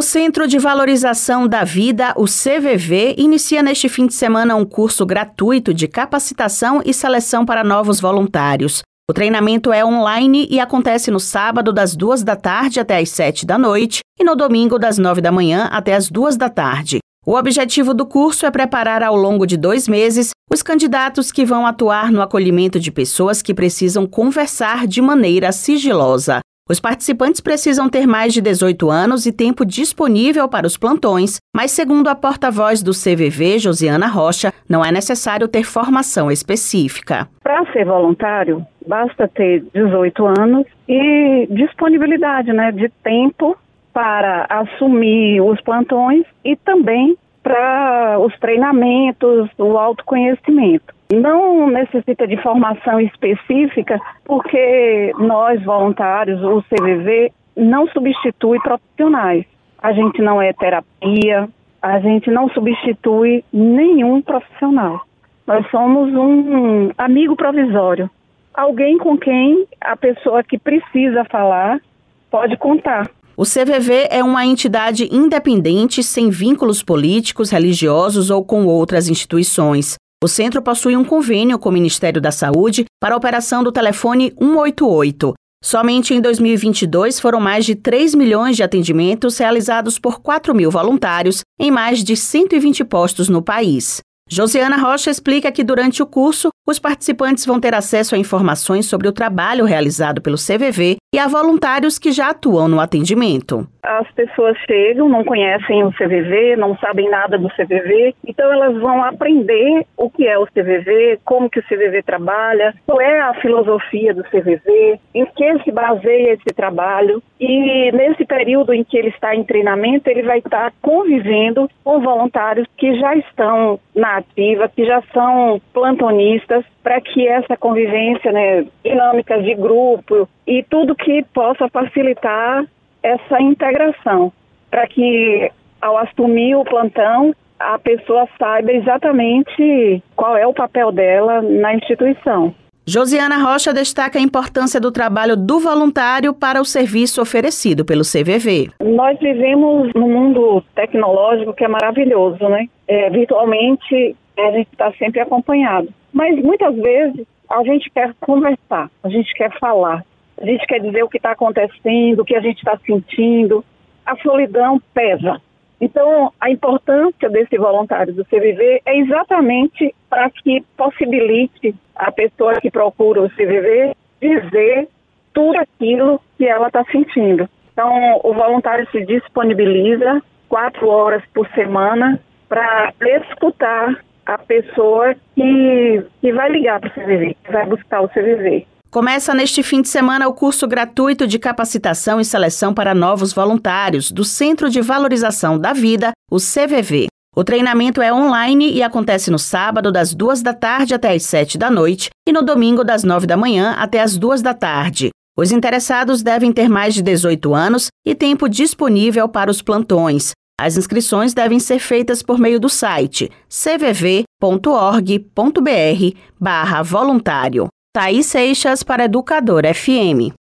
O Centro de Valorização da Vida, o CVV, inicia neste fim de semana um curso gratuito de capacitação e seleção para novos voluntários. O treinamento é online e acontece no sábado, das duas da tarde até as sete da noite, e no domingo, das nove da manhã até as duas da tarde. O objetivo do curso é preparar ao longo de dois meses os candidatos que vão atuar no acolhimento de pessoas que precisam conversar de maneira sigilosa. Os participantes precisam ter mais de 18 anos e tempo disponível para os plantões, mas, segundo a porta-voz do CVV, Josiana Rocha, não é necessário ter formação específica. Para ser voluntário, basta ter 18 anos e disponibilidade né, de tempo para assumir os plantões e também para os treinamentos, o autoconhecimento. Não necessita de formação específica, porque nós, voluntários, o CVV, não substitui profissionais. A gente não é terapia, a gente não substitui nenhum profissional. Nós somos um amigo provisório. Alguém com quem a pessoa que precisa falar pode contar. O CVV é uma entidade independente, sem vínculos políticos, religiosos ou com outras instituições. O centro possui um convênio com o Ministério da Saúde para a operação do telefone 188. Somente em 2022 foram mais de 3 milhões de atendimentos realizados por 4 mil voluntários em mais de 120 postos no país. Josiana Rocha explica que durante o curso, os participantes vão ter acesso a informações sobre o trabalho realizado pelo CVV e a voluntários que já atuam no atendimento. As pessoas chegam, não conhecem o CVV, não sabem nada do CVV, então elas vão aprender o que é o CVV, como que o CVV trabalha, qual é a filosofia do CVV, em que se baseia esse trabalho. E nesse período em que ele está em treinamento, ele vai estar convivendo com voluntários que já estão na ativa, que já são plantonistas, para que essa convivência, né, dinâmica de grupo e tudo que possa facilitar essa integração, para que ao assumir o plantão a pessoa saiba exatamente qual é o papel dela na instituição. Josiana Rocha destaca a importância do trabalho do voluntário para o serviço oferecido pelo CVV. Nós vivemos num mundo tecnológico que é maravilhoso, né? É, virtualmente a gente está sempre acompanhado. Mas muitas vezes a gente quer conversar, a gente quer falar, a gente quer dizer o que está acontecendo, o que a gente está sentindo. A solidão pesa. Então, a importância desse voluntário do CVV é exatamente para que possibilite a pessoa que procura o CVV dizer tudo aquilo que ela está sentindo. Então, o voluntário se disponibiliza quatro horas por semana para escutar a pessoa que, que vai ligar para o CVV, que vai buscar o CVV. Começa neste fim de semana o curso gratuito de capacitação e seleção para novos voluntários do Centro de Valorização da Vida, o CVV. O treinamento é online e acontece no sábado, das duas da tarde até as sete da noite, e no domingo, das nove da manhã até as duas da tarde. Os interessados devem ter mais de 18 anos e tempo disponível para os plantões. As inscrições devem ser feitas por meio do site cvv.org.br/voluntário. Thaís Seixas para Educador FM.